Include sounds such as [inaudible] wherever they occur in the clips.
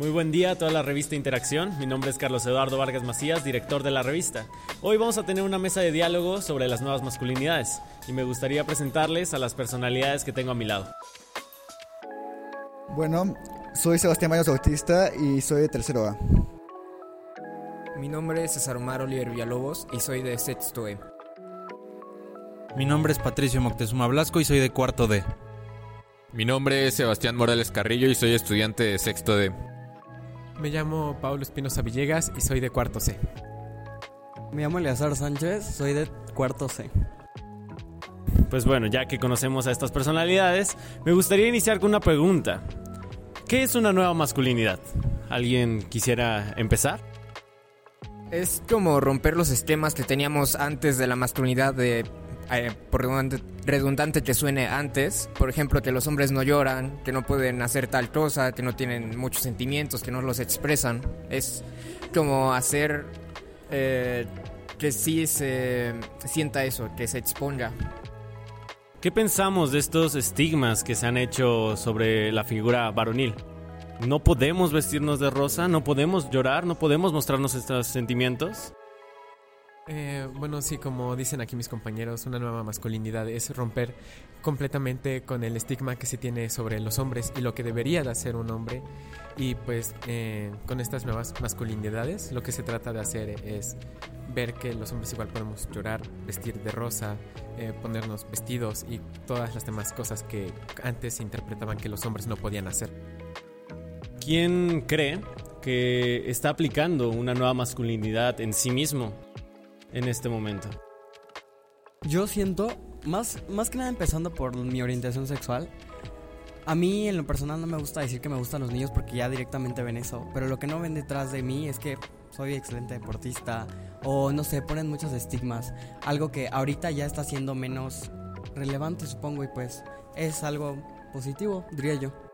Muy buen día a toda la revista Interacción. Mi nombre es Carlos Eduardo Vargas Macías, director de la revista. Hoy vamos a tener una mesa de diálogo sobre las nuevas masculinidades y me gustaría presentarles a las personalidades que tengo a mi lado. Bueno, soy Sebastián Baños Bautista y soy de tercero A. Mi nombre es César Omar Oliver Villalobos y soy de sexto E. Mi nombre es Patricio Moctezuma Blasco y soy de cuarto D. Mi nombre es Sebastián Morales Carrillo y soy estudiante de sexto D. Me llamo Pablo Espinosa Villegas y soy de cuarto C. Me llamo Eleazar Sánchez, soy de cuarto C. Pues bueno, ya que conocemos a estas personalidades, me gustaría iniciar con una pregunta. ¿Qué es una nueva masculinidad? ¿Alguien quisiera empezar? Es como romper los esquemas que teníamos antes de la masculinidad de eh, por redundante, redundante, que suene antes, por ejemplo, que los hombres no lloran, que no pueden hacer tal cosa, que no tienen muchos sentimientos, que no los expresan. Es como hacer eh, que sí se sienta eso, que se exponga. ¿Qué pensamos de estos estigmas que se han hecho sobre la figura varonil? No podemos vestirnos de rosa, no podemos llorar, no podemos mostrarnos estos sentimientos. Eh, bueno, sí, como dicen aquí mis compañeros, una nueva masculinidad es romper completamente con el estigma que se tiene sobre los hombres y lo que debería de hacer un hombre. Y pues eh, con estas nuevas masculinidades lo que se trata de hacer es ver que los hombres igual podemos llorar, vestir de rosa, eh, ponernos vestidos y todas las demás cosas que antes se interpretaban que los hombres no podían hacer. ¿Quién cree que está aplicando una nueva masculinidad en sí mismo? En este momento? Yo siento, más, más que nada empezando por mi orientación sexual, a mí en lo personal no me gusta decir que me gustan los niños porque ya directamente ven eso, pero lo que no ven detrás de mí es que soy excelente deportista o no sé, ponen muchos estigmas, algo que ahorita ya está siendo menos relevante supongo y pues es algo positivo, diría yo.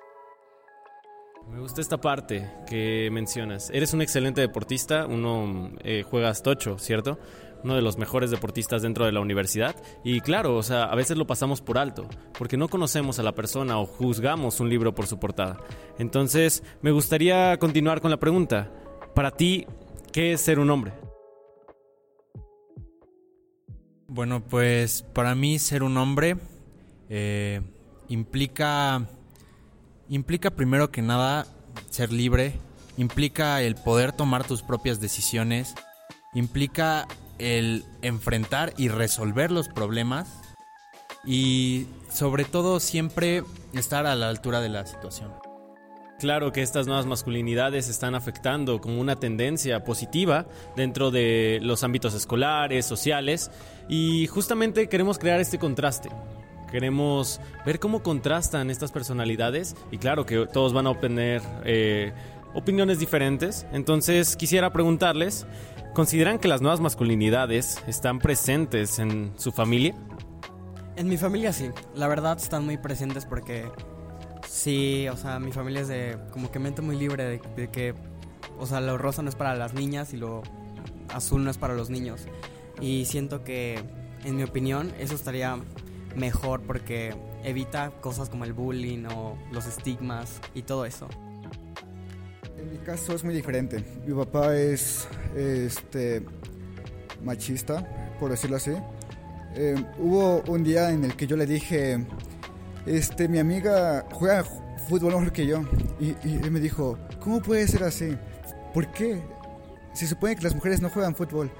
Me gusta esta parte que mencionas. Eres un excelente deportista, uno eh, juegas tocho, ¿cierto? Uno de los mejores deportistas dentro de la universidad. Y claro, o sea, a veces lo pasamos por alto, porque no conocemos a la persona o juzgamos un libro por su portada. Entonces, me gustaría continuar con la pregunta. Para ti, ¿qué es ser un hombre? Bueno, pues para mí ser un hombre eh, implica implica primero que nada ser libre, implica el poder tomar tus propias decisiones, implica el enfrentar y resolver los problemas y sobre todo siempre estar a la altura de la situación. Claro que estas nuevas masculinidades están afectando como una tendencia positiva dentro de los ámbitos escolares, sociales, y justamente queremos crear este contraste Queremos ver cómo contrastan estas personalidades y claro que todos van a obtener eh, opiniones diferentes. Entonces quisiera preguntarles, ¿consideran que las nuevas masculinidades están presentes en su familia? En mi familia sí, la verdad están muy presentes porque sí, o sea, mi familia es de como que mente muy libre de, de que, o sea, lo rosa no es para las niñas y lo azul no es para los niños. Y siento que, en mi opinión, eso estaría mejor porque evita cosas como el bullying o los estigmas y todo eso. En mi caso es muy diferente. Mi papá es este machista, por decirlo así. Eh, hubo un día en el que yo le dije, este, mi amiga juega fútbol mejor que yo. Y, él me dijo, ¿cómo puede ser así? ¿Por qué? Se supone que las mujeres no juegan fútbol.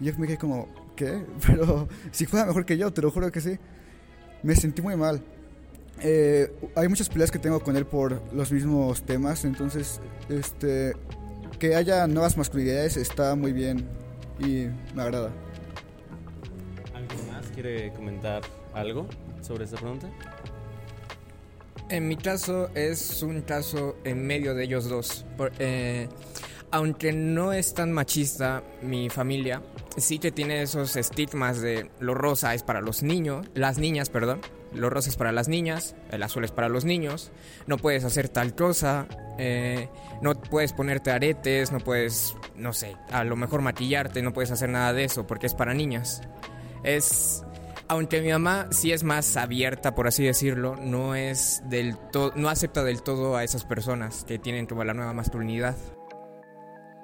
Y yo me dije como, ¿qué? [laughs] Pero si juega mejor que yo, te lo juro que sí me sentí muy mal. Eh, hay muchas peleas que tengo con él por los mismos temas, entonces este que haya nuevas masculinidades está muy bien y me agrada. ¿Alguien más quiere comentar algo sobre esta pregunta? En mi caso es un caso en medio de ellos dos. Eh, aunque no es tan machista mi familia, sí que tiene esos estigmas de lo rosa es para los niños, las niñas, perdón. Lo rosa es para las niñas, el azul es para los niños. No puedes hacer tal cosa, eh, no puedes ponerte aretes, no puedes, no sé, a lo mejor maquillarte, no puedes hacer nada de eso porque es para niñas. Es Aunque mi mamá sí es más abierta, por así decirlo, no es del todo, no acepta del todo a esas personas que tienen como la nueva masculinidad.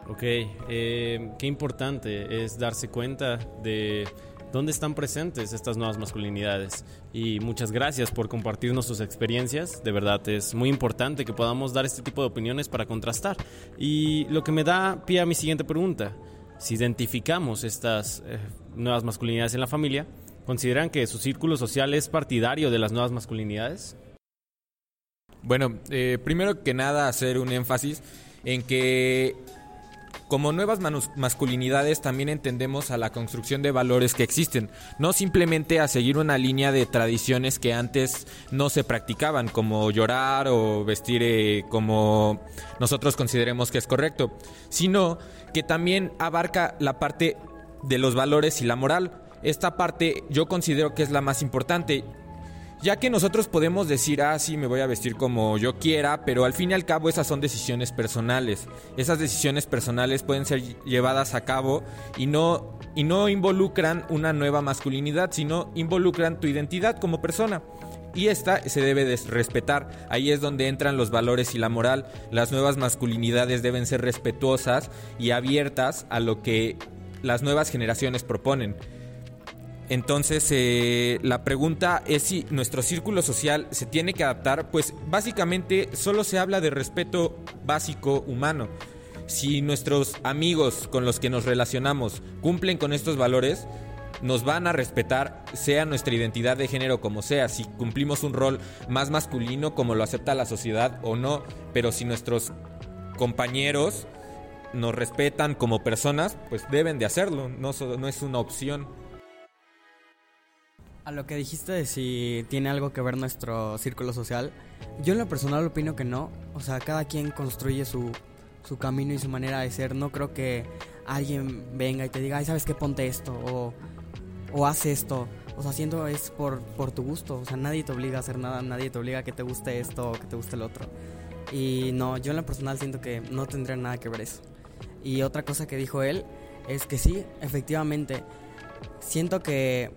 Ok, eh, qué importante es darse cuenta de dónde están presentes estas nuevas masculinidades. Y muchas gracias por compartirnos sus experiencias. De verdad, es muy importante que podamos dar este tipo de opiniones para contrastar. Y lo que me da pie a mi siguiente pregunta. Si identificamos estas eh, nuevas masculinidades en la familia, ¿consideran que su círculo social es partidario de las nuevas masculinidades? Bueno, eh, primero que nada hacer un énfasis en que como nuevas masculinidades también entendemos a la construcción de valores que existen, no simplemente a seguir una línea de tradiciones que antes no se practicaban, como llorar o vestir eh, como nosotros consideremos que es correcto, sino que también abarca la parte de los valores y la moral. Esta parte yo considero que es la más importante, ya que nosotros podemos decir, ah, sí, me voy a vestir como yo quiera, pero al fin y al cabo esas son decisiones personales. Esas decisiones personales pueden ser llevadas a cabo y no, y no involucran una nueva masculinidad, sino involucran tu identidad como persona. Y esta se debe de respetar. Ahí es donde entran los valores y la moral. Las nuevas masculinidades deben ser respetuosas y abiertas a lo que las nuevas generaciones proponen. Entonces, eh, la pregunta es si nuestro círculo social se tiene que adaptar, pues básicamente solo se habla de respeto básico humano. Si nuestros amigos con los que nos relacionamos cumplen con estos valores, nos van a respetar, sea nuestra identidad de género como sea, si cumplimos un rol más masculino como lo acepta la sociedad o no, pero si nuestros compañeros nos respetan como personas, pues deben de hacerlo, no, no es una opción. A lo que dijiste de si tiene algo que ver nuestro círculo social, yo en lo personal opino que no. O sea, cada quien construye su, su camino y su manera de ser. No creo que alguien venga y te diga, ay, ¿sabes qué? Ponte esto o, o haz esto. O sea, haciendo es por, por tu gusto. O sea, nadie te obliga a hacer nada, nadie te obliga a que te guste esto o que te guste el otro. Y no, yo en lo personal siento que no tendría nada que ver eso. Y otra cosa que dijo él es que sí, efectivamente, siento que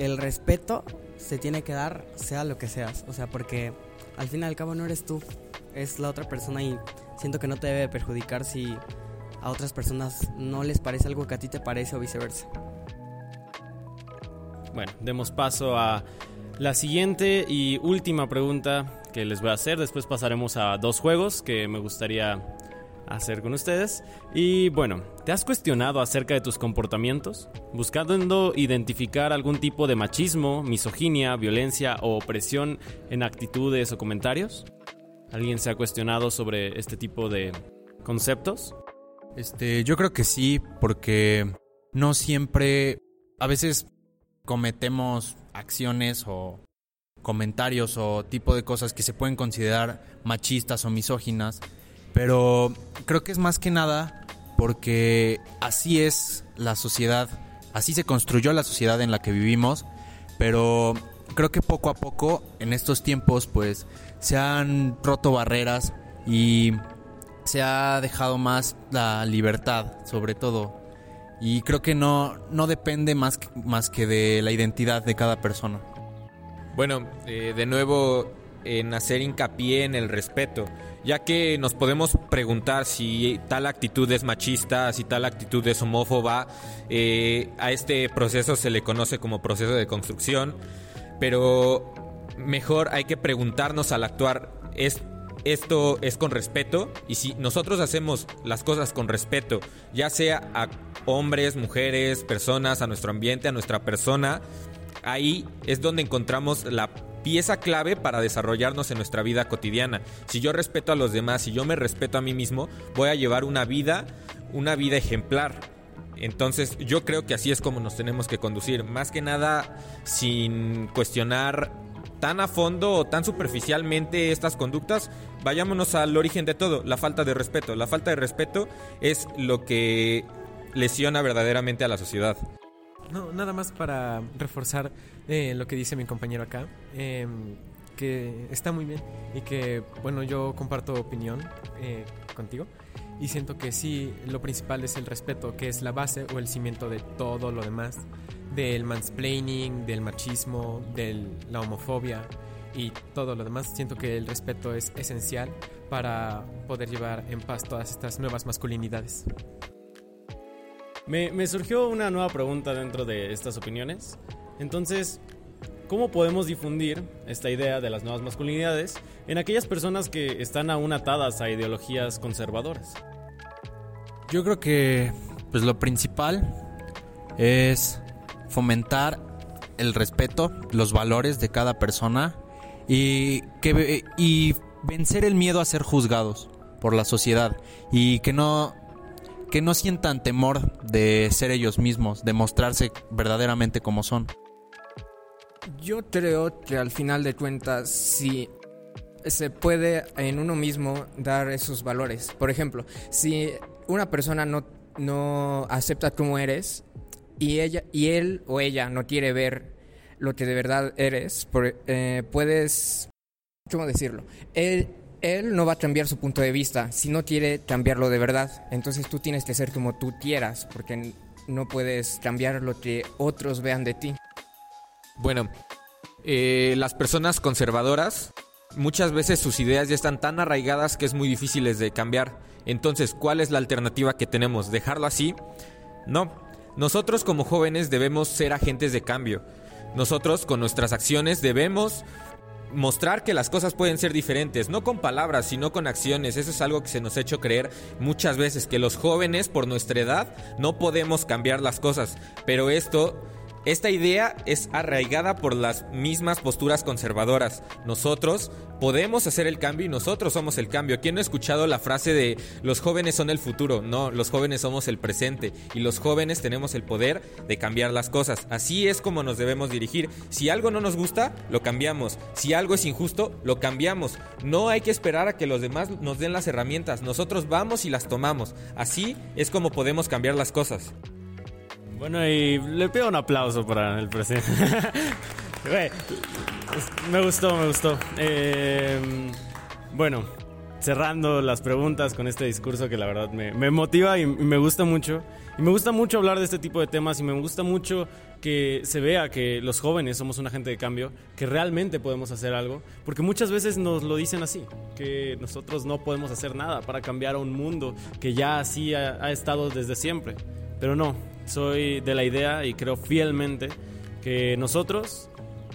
el respeto se tiene que dar sea lo que seas. O sea, porque al fin y al cabo no eres tú, es la otra persona y siento que no te debe perjudicar si a otras personas no les parece algo que a ti te parece o viceversa. Bueno, demos paso a la siguiente y última pregunta que les voy a hacer. Después pasaremos a dos juegos que me gustaría hacer con ustedes. Y bueno, ¿te has cuestionado acerca de tus comportamientos? Buscando identificar algún tipo de machismo, misoginia, violencia o opresión en actitudes o comentarios? ¿Alguien se ha cuestionado sobre este tipo de conceptos? Este, yo creo que sí, porque no siempre, a veces cometemos acciones o comentarios o tipo de cosas que se pueden considerar machistas o misóginas pero creo que es más que nada porque así es la sociedad, así se construyó la sociedad en la que vivimos, pero creo que poco a poco en estos tiempos pues se han roto barreras y se ha dejado más la libertad sobre todo y creo que no, no depende más más que de la identidad de cada persona. Bueno, eh, de nuevo en hacer hincapié en el respeto ya que nos podemos preguntar si tal actitud es machista, si tal actitud es homófoba. Eh, a este proceso se le conoce como proceso de construcción, pero mejor hay que preguntarnos al actuar, ¿es, ¿esto es con respeto? Y si nosotros hacemos las cosas con respeto, ya sea a hombres, mujeres, personas, a nuestro ambiente, a nuestra persona, ahí es donde encontramos la pieza clave para desarrollarnos en nuestra vida cotidiana. Si yo respeto a los demás, si yo me respeto a mí mismo, voy a llevar una vida, una vida ejemplar. Entonces yo creo que así es como nos tenemos que conducir, más que nada sin cuestionar tan a fondo o tan superficialmente estas conductas, vayámonos al origen de todo, la falta de respeto. La falta de respeto es lo que lesiona verdaderamente a la sociedad. No, nada más para reforzar eh, lo que dice mi compañero acá, em, que está muy bien y que, bueno, yo comparto opinión eh, contigo. Y siento que sí, lo principal es el respeto, que es la base o el cimiento de todo lo demás. Del mansplaining, del machismo, de la homofobia y todo lo demás. Siento que el respeto es esencial para poder llevar en paz todas estas nuevas masculinidades. Me, me surgió una nueva pregunta dentro de estas opiniones. Entonces, ¿cómo podemos difundir esta idea de las nuevas masculinidades en aquellas personas que están aún atadas a ideologías conservadoras? Yo creo que pues lo principal es fomentar el respeto, los valores de cada persona y que y vencer el miedo a ser juzgados por la sociedad y que no que no sientan temor de ser ellos mismos, de mostrarse verdaderamente como son. Yo creo que al final de cuentas sí se puede en uno mismo dar esos valores. Por ejemplo, si una persona no, no acepta cómo eres y, ella, y él o ella no quiere ver lo que de verdad eres, eh, puedes, ¿cómo decirlo? Él, él no va a cambiar su punto de vista si no quiere cambiarlo de verdad. Entonces tú tienes que ser como tú quieras, porque no puedes cambiar lo que otros vean de ti. Bueno, eh, las personas conservadoras muchas veces sus ideas ya están tan arraigadas que es muy difíciles de cambiar. Entonces, ¿cuál es la alternativa que tenemos? ¿Dejarlo así? No. Nosotros como jóvenes debemos ser agentes de cambio. Nosotros con nuestras acciones debemos mostrar que las cosas pueden ser diferentes, no con palabras, sino con acciones. Eso es algo que se nos ha hecho creer muchas veces, que los jóvenes por nuestra edad no podemos cambiar las cosas. Pero esto esta idea es arraigada por las mismas posturas conservadoras. Nosotros podemos hacer el cambio y nosotros somos el cambio. ¿Quién no ha escuchado la frase de los jóvenes son el futuro? No, los jóvenes somos el presente y los jóvenes tenemos el poder de cambiar las cosas. Así es como nos debemos dirigir. Si algo no nos gusta, lo cambiamos. Si algo es injusto, lo cambiamos. No hay que esperar a que los demás nos den las herramientas. Nosotros vamos y las tomamos. Así es como podemos cambiar las cosas. Bueno, y le pido un aplauso para el presidente. [laughs] me gustó, me gustó. Eh, bueno, cerrando las preguntas con este discurso que la verdad me, me, motiva y me gusta mucho. Y me gusta mucho hablar de este tipo de temas y me gusta mucho que se vea que los jóvenes somos un agente de cambio, que realmente podemos hacer algo, porque muchas veces nos lo dicen así, que nosotros no podemos hacer nada para cambiar a un mundo que ya así ha, ha estado desde siempre. Pero no, soy de la idea y creo fielmente que nosotros,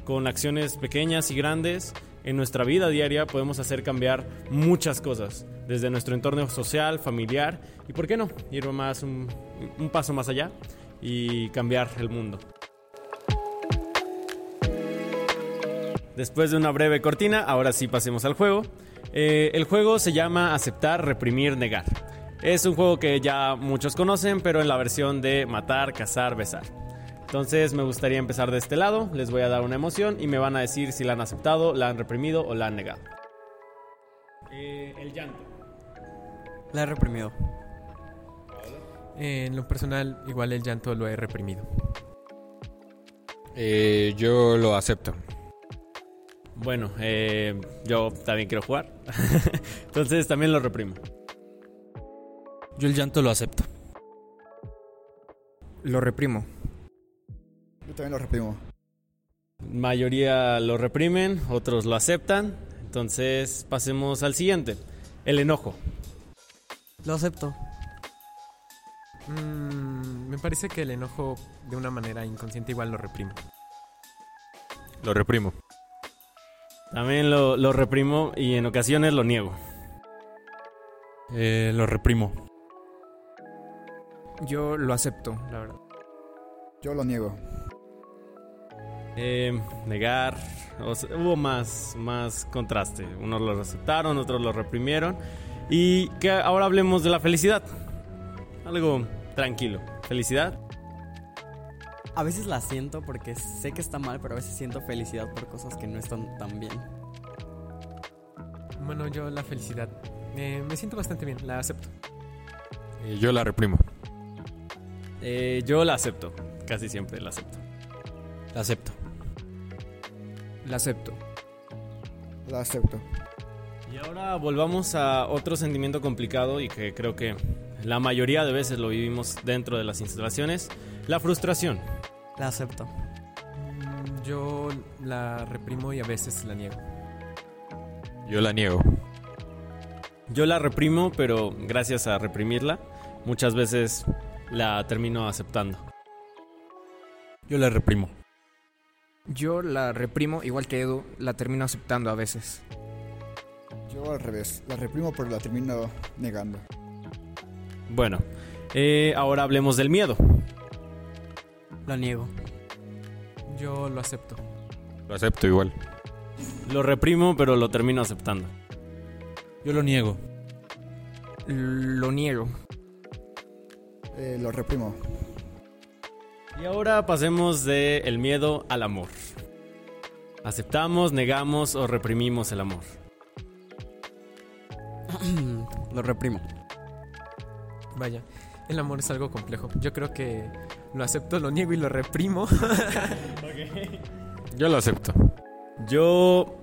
con acciones pequeñas y grandes, en nuestra vida diaria podemos hacer cambiar muchas cosas, desde nuestro entorno social, familiar y, ¿por qué no?, ir más un, paso más allá y cambiar el mundo. Después de una breve cortina, ahora sí pasemos al juego. Eh, el juego se llama Aceptar, Reprimir, Negar. Es un juego que ya muchos conocen, pero en la versión de matar, cazar, besar. Entonces me gustaría empezar de este lado, les voy a dar una emoción y me van a decir si la han aceptado, la han reprimido o la han negado. Eh, el llanto. La he reprimido. En lo personal, igual el llanto lo he reprimido. Eh, yo lo acepto. Bueno, eh, yo también quiero jugar. [laughs] Entonces también lo reprimo. Yo el llanto lo acepto. Lo reprimo. Yo también lo reprimo. Mayoría lo reprimen, otros lo aceptan. Entonces pasemos al siguiente. El enojo. Lo acepto. Mm, me parece que el enojo de una manera inconsciente igual lo reprimo. Lo reprimo. También lo, lo reprimo y en ocasiones lo niego. Eh, lo reprimo. Yo lo acepto, la verdad. Yo lo niego. Eh, negar. O sea, hubo más, más contraste. Unos lo aceptaron, otros lo reprimieron. Y que ahora hablemos de la felicidad. Algo tranquilo. Felicidad. A veces la siento porque sé que está mal, pero a veces siento felicidad por cosas que no están tan bien. Bueno, yo la felicidad. Eh, me siento bastante bien, la acepto. Eh, yo la reprimo. Eh, yo la acepto. Casi siempre la acepto. La acepto. La acepto. La acepto. Y ahora volvamos a otro sentimiento complicado y que creo que la mayoría de veces lo vivimos dentro de las instalaciones, la frustración. La acepto. Mm, Yo la reprimo y a veces la niego. Yo la niego. Yo la reprimo, pero gracias a reprimirla, muchas veces la termino aceptando. Yo la reprimo. Yo la reprimo, igual que Edu, la termino aceptando a veces. Yo al revés, la reprimo pero la termino negando. Bueno, eh, ahora hablemos del miedo. La niego. Yo lo acepto. Lo acepto igual. Lo reprimo, pero lo termino aceptando. Yo lo niego. Lo niego. Eh, lo reprimo. Y ahora pasemos del el miedo al amor. ¿Aceptamos, negamos o reprimimos el amor? [clears throat] Lo reprimo. Vaya, el amor es algo complejo. Yo creo que lo acepto, lo niego y lo reprimo. [laughs] Yo lo acepto. Yo.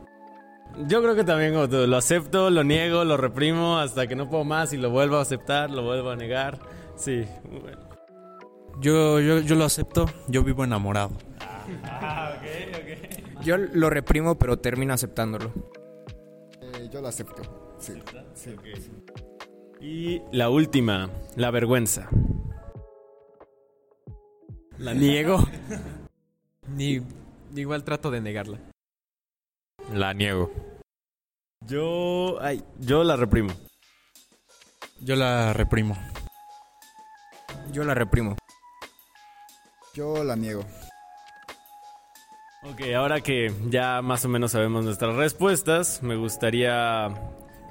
Yo creo que también como tú, lo acepto, lo niego, lo reprimo hasta que no puedo más y lo vuelvo a aceptar, lo vuelvo a negar. Sí. bueno. Yo, yo, yo lo acepto. Yo vivo enamorado. Yo lo reprimo, pero termino aceptándolo. Eh, yo lo acepto. Sí. sí. Y la última, la vergüenza. La niego. [laughs] Ni igual trato de negarla. La niego. Yo. Ay, yo la reprimo. Yo la reprimo. Yo la reprimo. Yo la niego. Ok, ahora que ya más o menos sabemos nuestras respuestas, me gustaría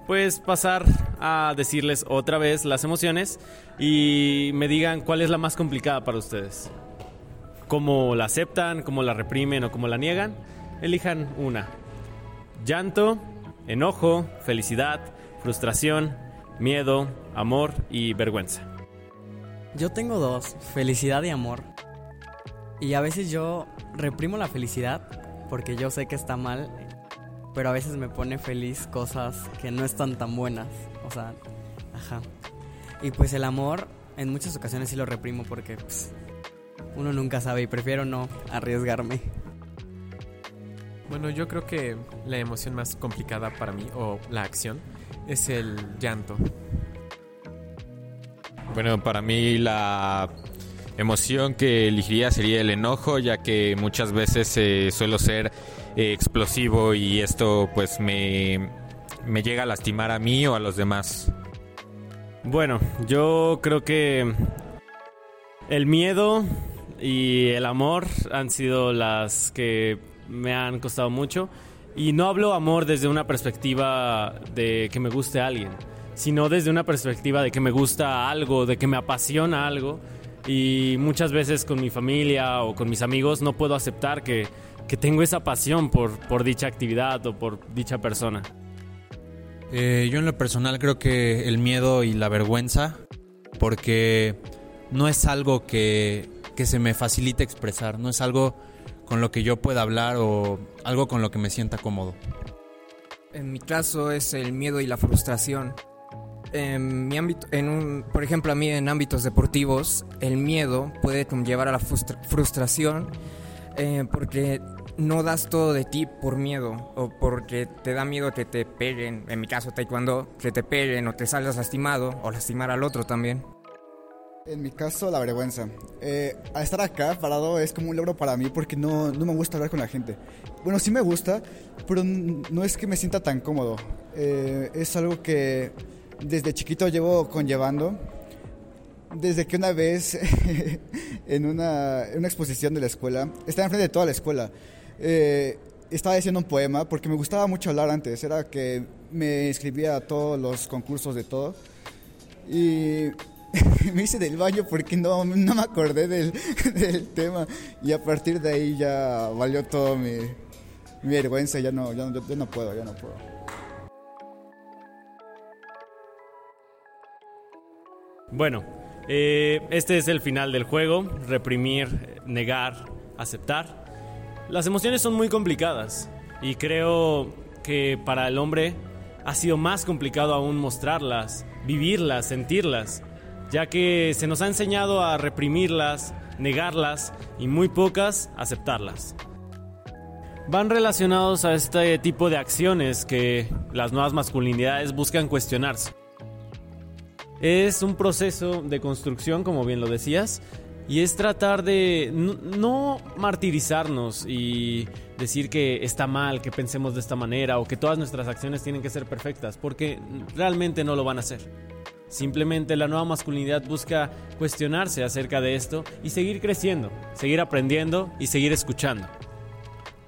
pues pasar a decirles otra vez las emociones y me digan cuál es la más complicada para ustedes. ¿Cómo la aceptan, cómo la reprimen o cómo la niegan? Elijan una. Llanto, enojo, felicidad, frustración, miedo, amor y vergüenza. Yo tengo dos, felicidad y amor. Y a veces yo reprimo la felicidad porque yo sé que está mal, pero a veces me pone feliz cosas que no están tan buenas. O sea, ajá. Y pues el amor en muchas ocasiones sí lo reprimo porque pues, uno nunca sabe y prefiero no arriesgarme. Bueno, yo creo que la emoción más complicada para mí, o la acción, es el llanto. Bueno, para mí la emoción que elegiría sería el enojo, ya que muchas veces eh, suelo ser eh, explosivo y esto pues me, me llega a lastimar a mí o a los demás. Bueno, yo creo que el miedo y el amor han sido las que me han costado mucho. Y no hablo amor desde una perspectiva de que me guste alguien, sino desde una perspectiva de que me gusta algo, de que me apasiona algo. Y muchas veces con mi familia o con mis amigos no puedo aceptar que, que tengo esa pasión por, por dicha actividad o por dicha persona. Eh, yo en lo personal creo que el miedo y la vergüenza, porque no es algo que, que se me facilite expresar, no es algo con lo que yo pueda hablar o algo con lo que me sienta cómodo. En mi caso es el miedo y la frustración. En mi ámbito, en un, por ejemplo, a mí en ámbitos deportivos, el miedo puede llevar a la frustra- frustración eh, porque no das todo de ti por miedo o porque te da miedo que te peguen, en mi caso taekwondo, que te peguen o te salgas lastimado o lastimar al otro también. En mi caso, la vergüenza. Eh, al estar acá parado es como un logro para mí porque no, no me gusta hablar con la gente. Bueno, sí me gusta, pero no es que me sienta tan cómodo. Eh, es algo que desde chiquito llevo conllevando. Desde que una vez [laughs] en una, en una exposición de la escuela, estaba enfrente de toda la escuela, eh, estaba diciendo un poema porque me gustaba mucho hablar antes. Era que me inscribía a todos los concursos de todo. Y [laughs] me hice del baño porque no, no me acordé del, [laughs] del tema. Y a partir de ahí ya valió todo mi, mi vergüenza. Ya no, ya, no- no puedo, ya no puedo. Bueno, eh, este es el final del juego. Reprimir, negar, aceptar. Las emociones son muy complicadas y creo que para el hombre ha sido más complicado aún mostrarlas, vivirlas, sentirlas, ya que se nos ha enseñado a reprimirlas, negarlas y muy pocas aceptarlas. Van relacionados a este tipo de acciones que las nuevas masculinidades buscan cuestionarse. Es un proceso de construcción, como bien lo decías, y es tratar de no, martirizarnos y decir que está mal que pensemos de esta manera o que todas nuestras acciones tienen que ser perfectas, porque realmente no lo van a hacer. Simplemente la nueva masculinidad busca cuestionarse acerca de esto y seguir creciendo, seguir aprendiendo y seguir escuchando.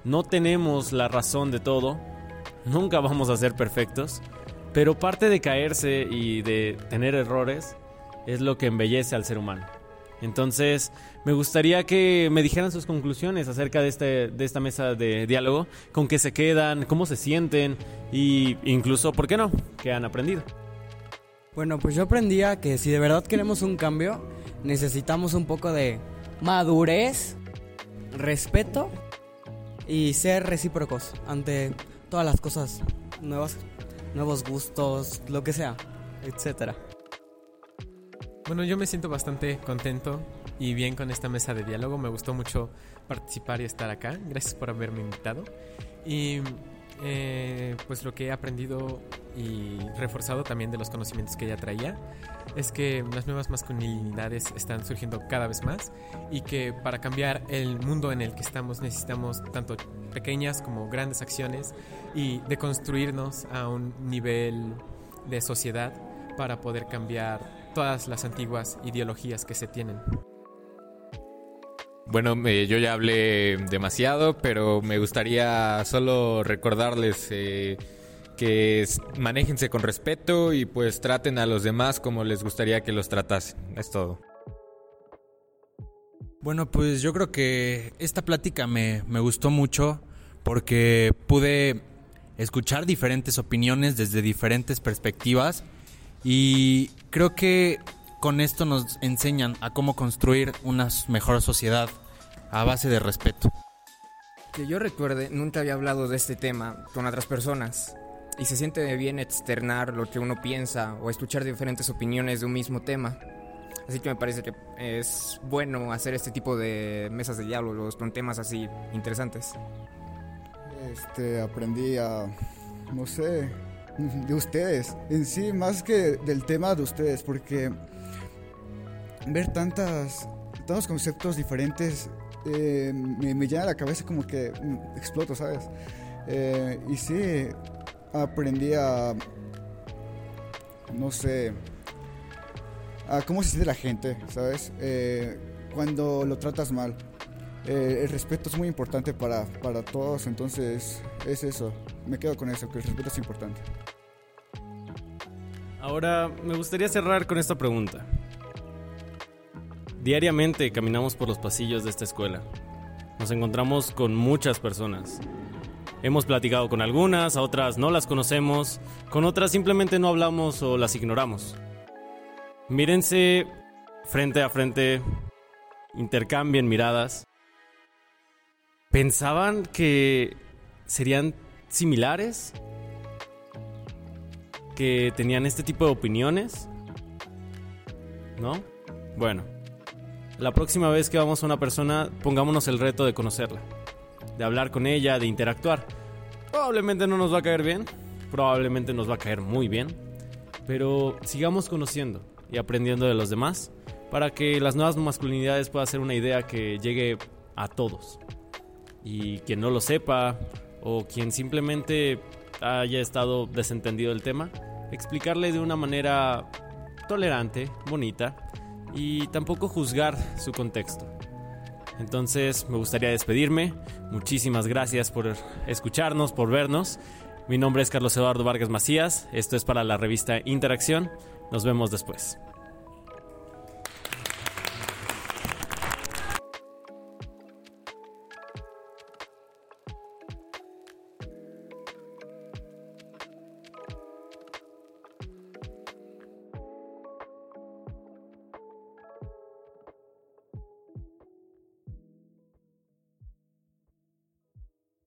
No tenemos la razón de todo, nunca vamos a ser perfectos, pero parte de caerse y de tener errores es lo que embellece al ser humano. Entonces, me gustaría que me dijeran sus conclusiones acerca de, este, de esta mesa de diálogo, con qué se quedan, cómo se sienten y incluso, ¿por qué no?, qué han aprendido. Bueno, pues yo aprendía que si de verdad queremos un cambio, necesitamos un poco de madurez, respeto y ser recíprocos ante todas las cosas nuevas, nuevos gustos, lo que sea, etcétera. Bueno, yo me siento bastante contento y bien con esta mesa de diálogo. Me gustó mucho participar y estar acá. Gracias por haberme invitado. Y eh, pues lo que he aprendido y reforzado también de los conocimientos que ya traía es que las nuevas masculinidades están surgiendo cada vez más y que para cambiar el mundo en el que estamos necesitamos tanto pequeñas como grandes acciones y de construirnos a un nivel de sociedad para poder cambiar todas las antiguas ideologías que se tienen. Bueno, yo ya hablé demasiado, pero me gustaría solo recordarles eh, que manéjense con respeto y pues traten a los demás como les gustaría que los tratasen. Es todo. Bueno, pues yo creo que esta plática me, me gustó mucho porque pude escuchar diferentes opiniones desde diferentes perspectivas y creo que con esto nos enseñan a cómo construir una mejor sociedad a base de respeto. Que yo recuerde, nunca había hablado de este tema con otras personas. Y se siente bien externar lo que uno piensa o escuchar diferentes opiniones de un mismo tema. Así que me parece que es bueno hacer este tipo de mesas de diálogos con temas así interesantes. Este, aprendí a, no sé, de ustedes, en sí, más que del tema de ustedes, porque ver tantas, tantos conceptos diferentes eh, me, llena la cabeza como que exploto, ¿sabes? Eh, y sí, aprendí a, no sé, a cómo se siente la gente, ¿sabes? Eh, cuando lo tratas mal. el respeto es muy importante para, para todos, entonces es eso. Me quedo con eso, que el respeto es importante. Ahora, me gustaría cerrar con esta pregunta. Diariamente caminamos por los pasillos de esta escuela. Nos encontramos con muchas personas. Hemos platicado con algunas, a otras no las conocemos, con otras simplemente no hablamos o las ignoramos. Mírense frente a frente, intercambien miradas. ¿Pensaban que serían similares? que tenían este tipo de opiniones? ¿No? Bueno, la próxima vez que vamos a una persona, pongámonos el reto de conocerla, de hablar con ella, de interactuar. Probablemente no nos va a caer bien, probablemente nos va a caer muy bien, pero sigamos conociendo y aprendiendo de los demás para que las nuevas masculinidades puedan ser una idea que llegue a todos. Y quien no lo sepa o quien simplemente haya estado desentendido del tema, explicarle de una manera tolerante, bonita y tampoco juzgar su contexto. Entonces me gustaría despedirme. Muchísimas gracias por escucharnos, por vernos. Mi nombre es Carlos Eduardo Vargas Macías. Esto es para la revista Interacción. Nos vemos después.